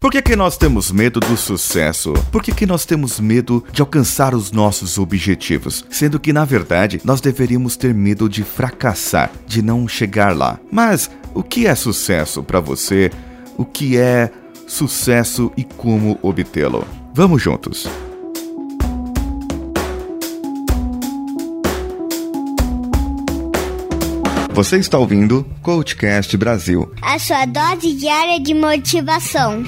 Por que, que nós temos medo do sucesso? Por que, que nós temos medo de alcançar os nossos objetivos? Sendo que, na verdade, nós deveríamos ter medo de fracassar, de não chegar lá. Mas o que é sucesso para você? O que é sucesso e como obtê-lo? Vamos juntos! Você está ouvindo Coachcast Brasil a sua dose diária de motivação.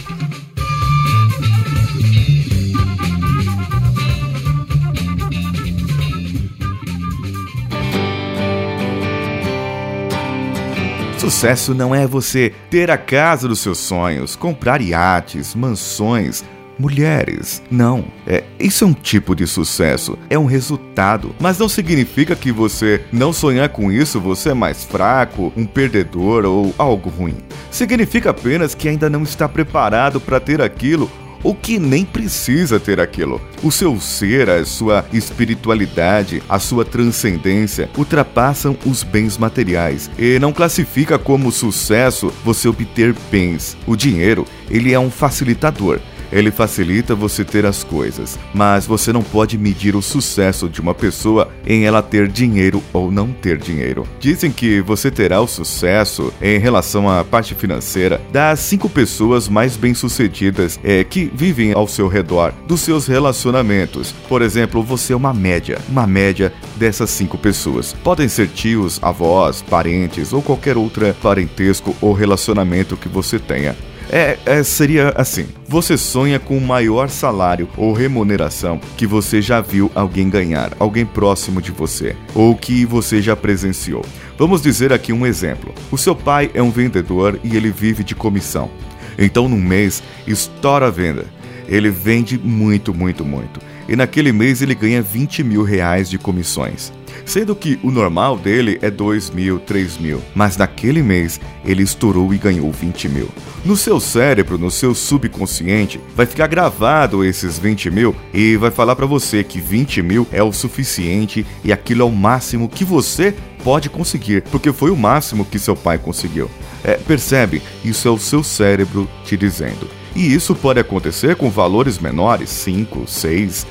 Sucesso não é você ter a casa dos seus sonhos, comprar iates, mansões, mulheres. Não, é, isso é um tipo de sucesso, é um resultado, mas não significa que você não sonhar com isso você é mais fraco, um perdedor ou algo ruim. Significa apenas que ainda não está preparado para ter aquilo ou que nem precisa ter aquilo. O seu ser, a sua espiritualidade, a sua transcendência ultrapassam os bens materiais e não classifica como sucesso você obter bens. O dinheiro, ele é um facilitador ele facilita você ter as coisas, mas você não pode medir o sucesso de uma pessoa em ela ter dinheiro ou não ter dinheiro. Dizem que você terá o sucesso em relação à parte financeira das cinco pessoas mais bem-sucedidas é, que vivem ao seu redor, dos seus relacionamentos. Por exemplo, você é uma média, uma média dessas cinco pessoas. Podem ser tios, avós, parentes ou qualquer outra parentesco ou relacionamento que você tenha. É, é, seria assim: você sonha com o maior salário ou remuneração que você já viu alguém ganhar, alguém próximo de você, ou que você já presenciou. Vamos dizer aqui um exemplo: o seu pai é um vendedor e ele vive de comissão. Então, num mês, estoura a venda. Ele vende muito, muito, muito. E naquele mês ele ganha 20 mil reais de comissões sendo que o normal dele é 2 mil, 3 mil, mas naquele mês ele estourou e ganhou 20 mil. No seu cérebro, no seu subconsciente, vai ficar gravado esses 20 mil e vai falar para você que 20 mil é o suficiente e aquilo é o máximo que você pode conseguir, porque foi o máximo que seu pai conseguiu. É, percebe? Isso é o seu cérebro te dizendo. E isso pode acontecer com valores menores, 5, 6,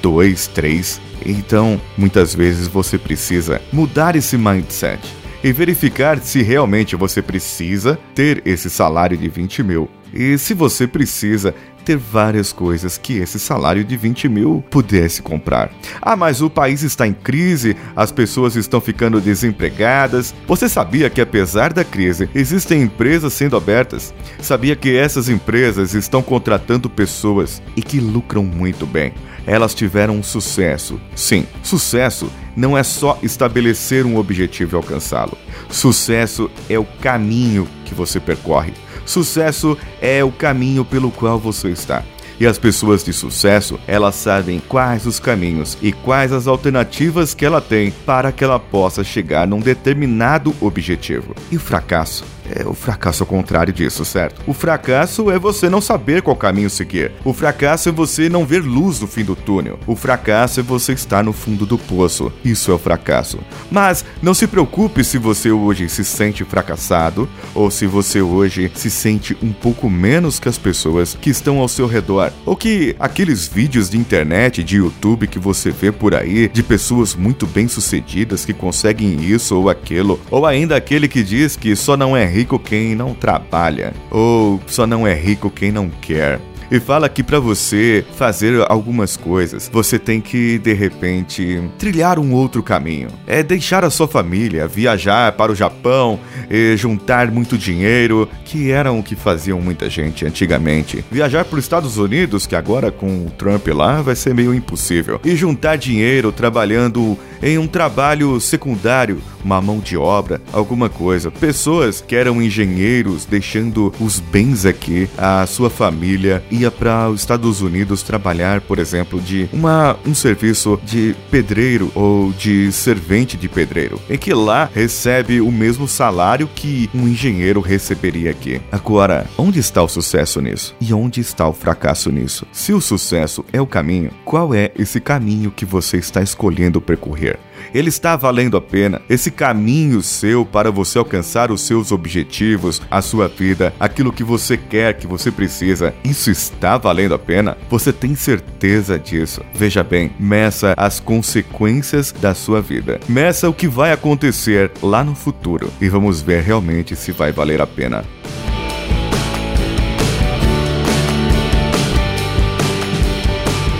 2, 3. Então, muitas vezes você precisa mudar esse mindset e verificar se realmente você precisa ter esse salário de 20 mil. E se você precisa ter várias coisas que esse salário de 20 mil pudesse comprar. Ah, mas o país está em crise, as pessoas estão ficando desempregadas. Você sabia que, apesar da crise, existem empresas sendo abertas? Sabia que essas empresas estão contratando pessoas e que lucram muito bem? Elas tiveram um sucesso. Sim, sucesso não é só estabelecer um objetivo e alcançá-lo. Sucesso é o caminho que você percorre. Sucesso é o caminho pelo qual você está. E as pessoas de sucesso, elas sabem quais os caminhos e quais as alternativas que ela tem para que ela possa chegar num determinado objetivo. E o fracasso é o fracasso ao contrário disso, certo? O fracasso é você não saber qual caminho seguir. O fracasso é você não ver luz no fim do túnel. O fracasso é você estar no fundo do poço. Isso é o fracasso. Mas não se preocupe se você hoje se sente fracassado ou se você hoje se sente um pouco menos que as pessoas que estão ao seu redor. Ou que aqueles vídeos de internet, de YouTube que você vê por aí, de pessoas muito bem-sucedidas que conseguem isso ou aquilo, ou ainda aquele que diz que só não é rico rico quem não trabalha, ou só não é rico quem não quer e fala que para você fazer algumas coisas, você tem que de repente trilhar um outro caminho. É deixar a sua família, viajar para o Japão e juntar muito dinheiro, que eram o que faziam muita gente antigamente. Viajar para os Estados Unidos, que agora com o Trump lá vai ser meio impossível. E juntar dinheiro trabalhando em um trabalho secundário, uma mão de obra, alguma coisa. Pessoas que eram engenheiros deixando os bens aqui, a sua família e ia para os Estados Unidos trabalhar, por exemplo, de uma, um serviço de pedreiro ou de servente de pedreiro, em que lá recebe o mesmo salário que um engenheiro receberia aqui. Agora, onde está o sucesso nisso? E onde está o fracasso nisso? Se o sucesso é o caminho, qual é esse caminho que você está escolhendo percorrer? Ele está valendo a pena. Esse caminho seu para você alcançar os seus objetivos, a sua vida, aquilo que você quer, que você precisa, isso está valendo a pena? Você tem certeza disso? Veja bem, meça as consequências da sua vida. Meça o que vai acontecer lá no futuro e vamos ver realmente se vai valer a pena.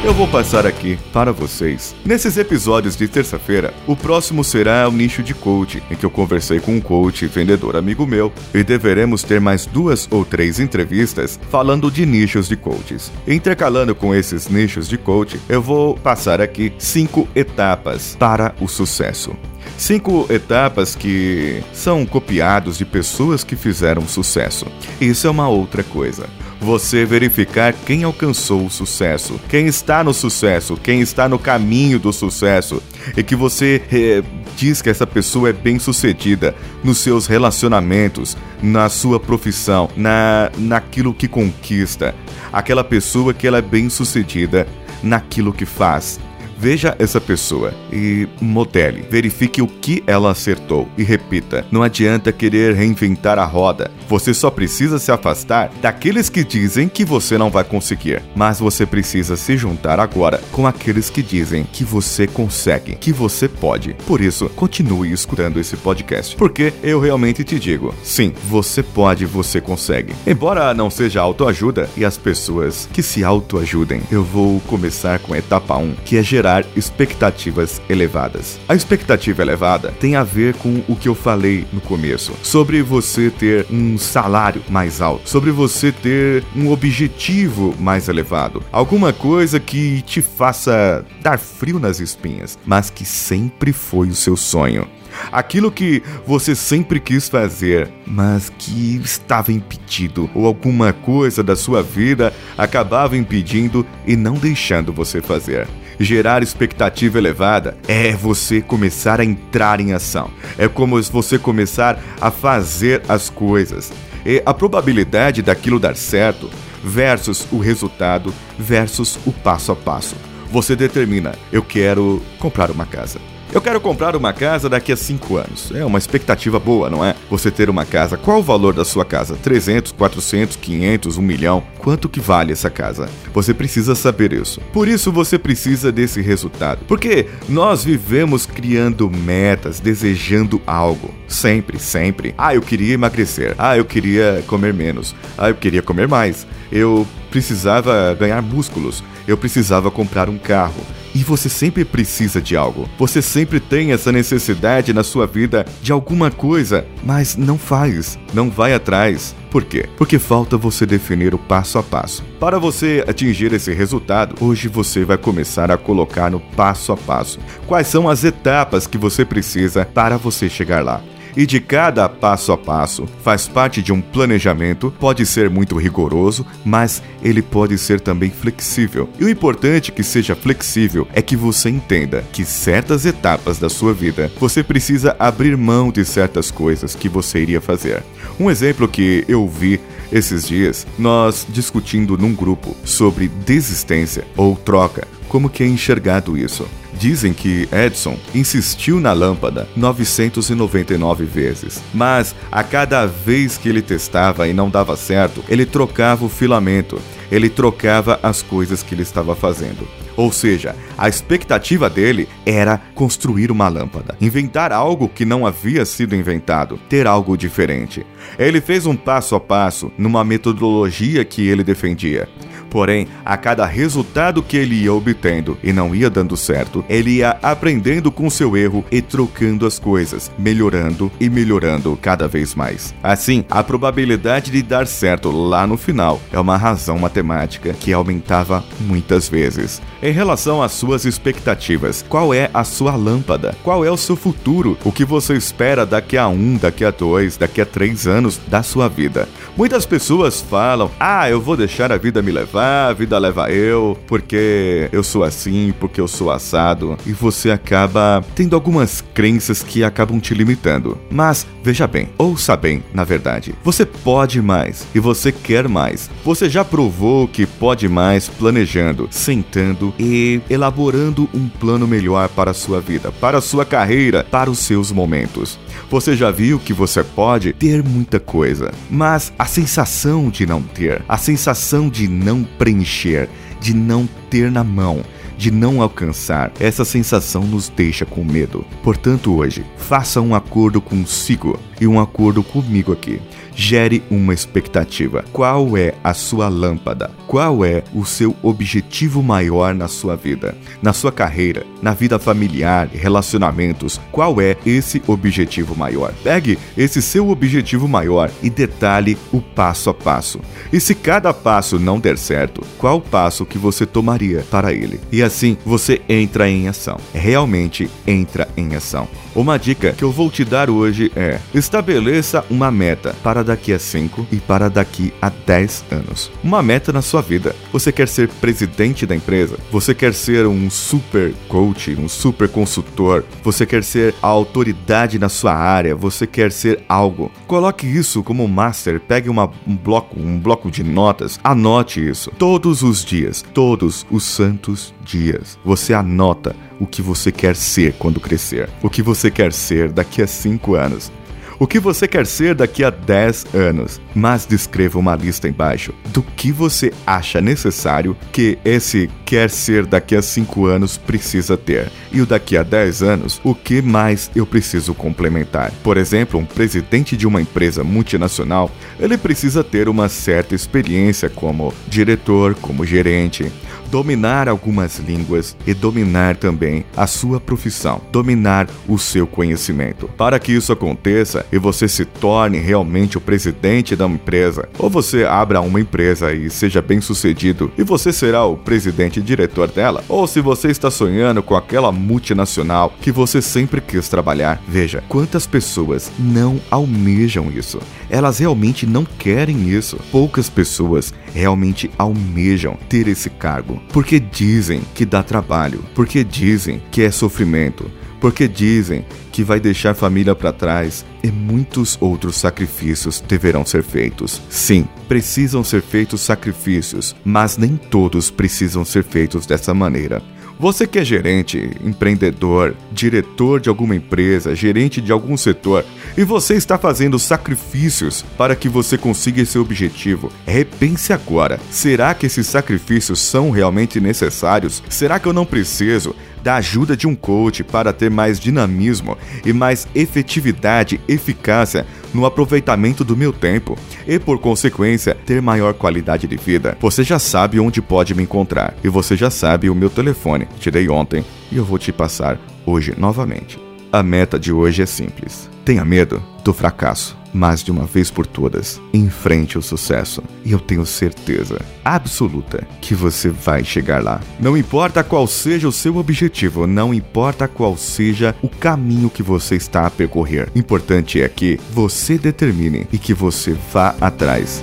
Eu vou passar aqui para vocês. Nesses episódios de terça-feira, o próximo será o nicho de coach, em que eu conversei com um coach vendedor amigo meu, e deveremos ter mais duas ou três entrevistas falando de nichos de coaches. Intercalando com esses nichos de coach, eu vou passar aqui cinco etapas para o sucesso. Cinco etapas que são copiados de pessoas que fizeram sucesso. Isso é uma outra coisa você verificar quem alcançou o sucesso, quem está no sucesso, quem está no caminho do sucesso, e que você é, diz que essa pessoa é bem sucedida nos seus relacionamentos, na sua profissão, na, naquilo que conquista. Aquela pessoa que ela é bem sucedida naquilo que faz. Veja essa pessoa e modele. Verifique o que ela acertou e repita. Não adianta querer reinventar a roda. Você só precisa se afastar daqueles que dizem que você não vai conseguir. Mas você precisa se juntar agora com aqueles que dizem que você consegue, que você pode. Por isso, continue escutando esse podcast. Porque eu realmente te digo: sim, você pode, você consegue. Embora não seja autoajuda e as pessoas que se autoajudem, eu vou começar com a etapa 1, que é gerar expectativas elevadas. A expectativa elevada tem a ver com o que eu falei no começo, sobre você ter um salário mais alto, sobre você ter um objetivo mais elevado, alguma coisa que te faça dar frio nas espinhas, mas que sempre foi o seu sonho. Aquilo que você sempre quis fazer, mas que estava impedido, ou alguma coisa da sua vida acabava impedindo e não deixando você fazer gerar expectativa elevada é você começar a entrar em ação. É como você começar a fazer as coisas. E a probabilidade daquilo dar certo versus o resultado versus o passo a passo. Você determina, eu quero comprar uma casa. Eu quero comprar uma casa daqui a 5 anos. É uma expectativa boa, não é? Você ter uma casa. Qual o valor da sua casa? 300, 400, 500, 1 milhão? Quanto que vale essa casa? Você precisa saber isso. Por isso você precisa desse resultado. Porque nós vivemos criando metas, desejando algo. Sempre, sempre. Ah, eu queria emagrecer. Ah, eu queria comer menos. Ah, eu queria comer mais. Eu precisava ganhar músculos. Eu precisava comprar um carro. E você sempre precisa de algo. Você sempre tem essa necessidade na sua vida de alguma coisa, mas não faz, não vai atrás. Por quê? Porque falta você definir o passo a passo. Para você atingir esse resultado, hoje você vai começar a colocar no passo a passo quais são as etapas que você precisa para você chegar lá e de cada passo a passo. Faz parte de um planejamento, pode ser muito rigoroso, mas ele pode ser também flexível. E o importante que seja flexível é que você entenda que certas etapas da sua vida você precisa abrir mão de certas coisas que você iria fazer. Um exemplo que eu vi esses dias, nós discutindo num grupo sobre desistência ou troca. Como que é enxergado isso? Dizem que Edison insistiu na lâmpada 999 vezes, mas a cada vez que ele testava e não dava certo, ele trocava o filamento, ele trocava as coisas que ele estava fazendo. Ou seja, a expectativa dele era construir uma lâmpada, inventar algo que não havia sido inventado, ter algo diferente. Ele fez um passo a passo numa metodologia que ele defendia. Porém, a cada resultado que ele ia obtendo e não ia dando certo, ele ia aprendendo com seu erro e trocando as coisas, melhorando e melhorando cada vez mais. Assim, a probabilidade de dar certo lá no final é uma razão matemática que aumentava muitas vezes. Em relação às suas expectativas, qual é a sua lâmpada? Qual é o seu futuro? O que você espera daqui a um, daqui a dois, daqui a três anos da sua vida? Muitas pessoas falam: Ah, eu vou deixar a vida me levar levar, a vida leva eu, porque eu sou assim, porque eu sou assado, e você acaba tendo algumas crenças que acabam te limitando. Mas veja bem, ouça bem, na verdade. Você pode mais e você quer mais. Você já provou que pode mais planejando, sentando e elaborando um plano melhor para a sua vida, para a sua carreira, para os seus momentos. Você já viu que você pode ter muita coisa, mas a sensação de não ter, a sensação de não preencher, de não ter na mão, de não alcançar, essa sensação nos deixa com medo. Portanto, hoje, faça um acordo consigo e um acordo comigo aqui gere uma expectativa. Qual é a sua lâmpada? Qual é o seu objetivo maior na sua vida? Na sua carreira, na vida familiar, relacionamentos, qual é esse objetivo maior? Pegue esse seu objetivo maior e detalhe o passo a passo. E se cada passo não der certo, qual passo que você tomaria para ele? E assim você entra em ação. Realmente entra em ação. Uma dica que eu vou te dar hoje é: estabeleça uma meta para daqui a 5 e para daqui a 10 anos. Uma meta na sua vida. Você quer ser presidente da empresa? Você quer ser um super coach, um super consultor? Você quer ser a autoridade na sua área? Você quer ser algo? Coloque isso como master, pegue uma, um bloco, um bloco de notas, anote isso todos os dias, todos os santos dias. Você anota o que você quer ser quando crescer, o que você quer ser daqui a 5 anos, o que você quer ser daqui a 10 anos, mas descreva uma lista embaixo do que você acha necessário que esse quer ser daqui a 5 anos precisa ter. E o daqui a 10 anos, o que mais eu preciso complementar? Por exemplo, um presidente de uma empresa multinacional, ele precisa ter uma certa experiência como diretor, como gerente, dominar algumas línguas e dominar também a sua profissão, dominar o seu conhecimento. Para que isso aconteça e você se torne realmente o presidente da empresa, ou você abra uma empresa e seja bem sucedido e você será o presidente diretor dela, ou se você está sonhando com aquela multinacional que você sempre quis trabalhar, veja quantas pessoas não almejam isso. Elas realmente não querem isso. Poucas pessoas realmente almejam ter esse cargo, porque dizem que dá trabalho, porque dizem que é sofrimento, porque dizem que vai deixar família para trás e muitos outros sacrifícios deverão ser feitos. Sim, precisam ser feitos sacrifícios, mas nem todos precisam ser feitos dessa maneira. Você que é gerente, empreendedor, diretor de alguma empresa, gerente de algum setor e você está fazendo sacrifícios para que você consiga esse objetivo, repense agora: será que esses sacrifícios são realmente necessários? Será que eu não preciso da ajuda de um coach para ter mais dinamismo e mais efetividade, eficácia no aproveitamento do meu tempo e, por consequência, ter maior qualidade de vida. Você já sabe onde pode me encontrar e você já sabe o meu telefone. Te dei ontem e eu vou te passar hoje novamente. A meta de hoje é simples. Tenha medo do fracasso, mas de uma vez por todas, enfrente o sucesso. E eu tenho certeza absoluta que você vai chegar lá. Não importa qual seja o seu objetivo, não importa qual seja o caminho que você está a percorrer. Importante é que você determine e que você vá atrás.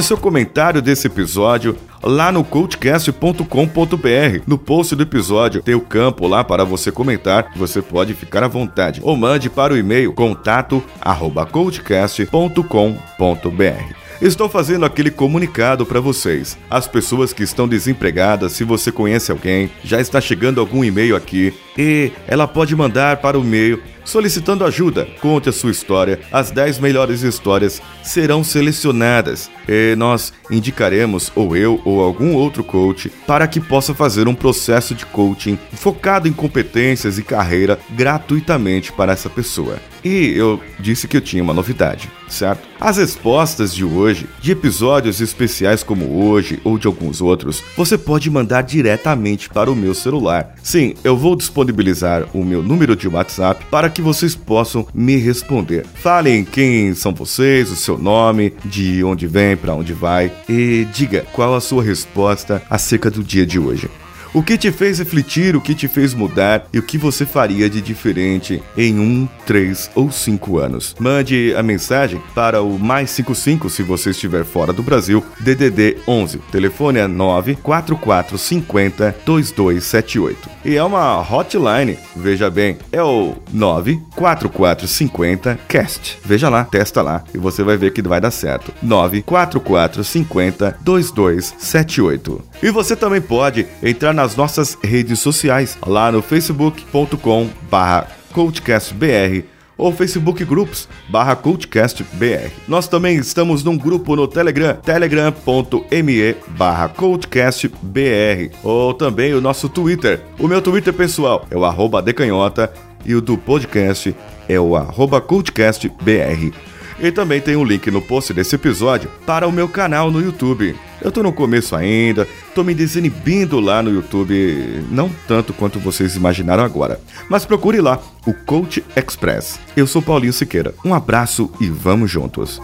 Mande seu comentário desse episódio lá no coachcast.com.br. No post do episódio tem o campo lá para você comentar, você pode ficar à vontade. Ou mande para o e-mail contato@coachcast.com.br. Estou fazendo aquele comunicado para vocês. As pessoas que estão desempregadas, se você conhece alguém, já está chegando algum e-mail aqui e ela pode mandar para o e-mail solicitando ajuda. Conte a sua história. As 10 melhores histórias serão selecionadas e nós indicaremos, ou eu ou algum outro coach, para que possa fazer um processo de coaching focado em competências e carreira gratuitamente para essa pessoa. E eu disse que eu tinha uma novidade, certo? As respostas de hoje, de episódios especiais como hoje ou de alguns outros, você pode mandar diretamente para o meu celular. Sim, eu vou disponibilizar o meu número de WhatsApp para que vocês possam me responder. Falem quem são vocês, o seu nome, de onde vem, para onde vai e diga qual a sua resposta acerca do dia de hoje. O que te fez refletir, o que te fez mudar e o que você faria de diferente em um, três ou cinco anos. Mande a mensagem para o mais 55 se você estiver fora do Brasil, DDD 11. O telefone é 94450 2278. E é uma hotline, veja bem, é o 94450 cast. Veja lá, testa lá e você vai ver que vai dar certo. 94450 2278. E você também pode entrar nas nossas redes sociais, lá no facebook.com barra coachcastbr ou Facebook Groups barra CoachCastBR. Nós também estamos num grupo no Telegram, telegram.me barra CoachCastBR ou também o nosso Twitter. O meu Twitter pessoal é o arroba decanhota e o do podcast é o arroba CoachCastBR. E também tem um link no post desse episódio para o meu canal no YouTube. Eu tô no começo ainda, tô me desinibindo lá no YouTube, não tanto quanto vocês imaginaram agora. Mas procure lá, o Coach Express. Eu sou Paulinho Siqueira. Um abraço e vamos juntos.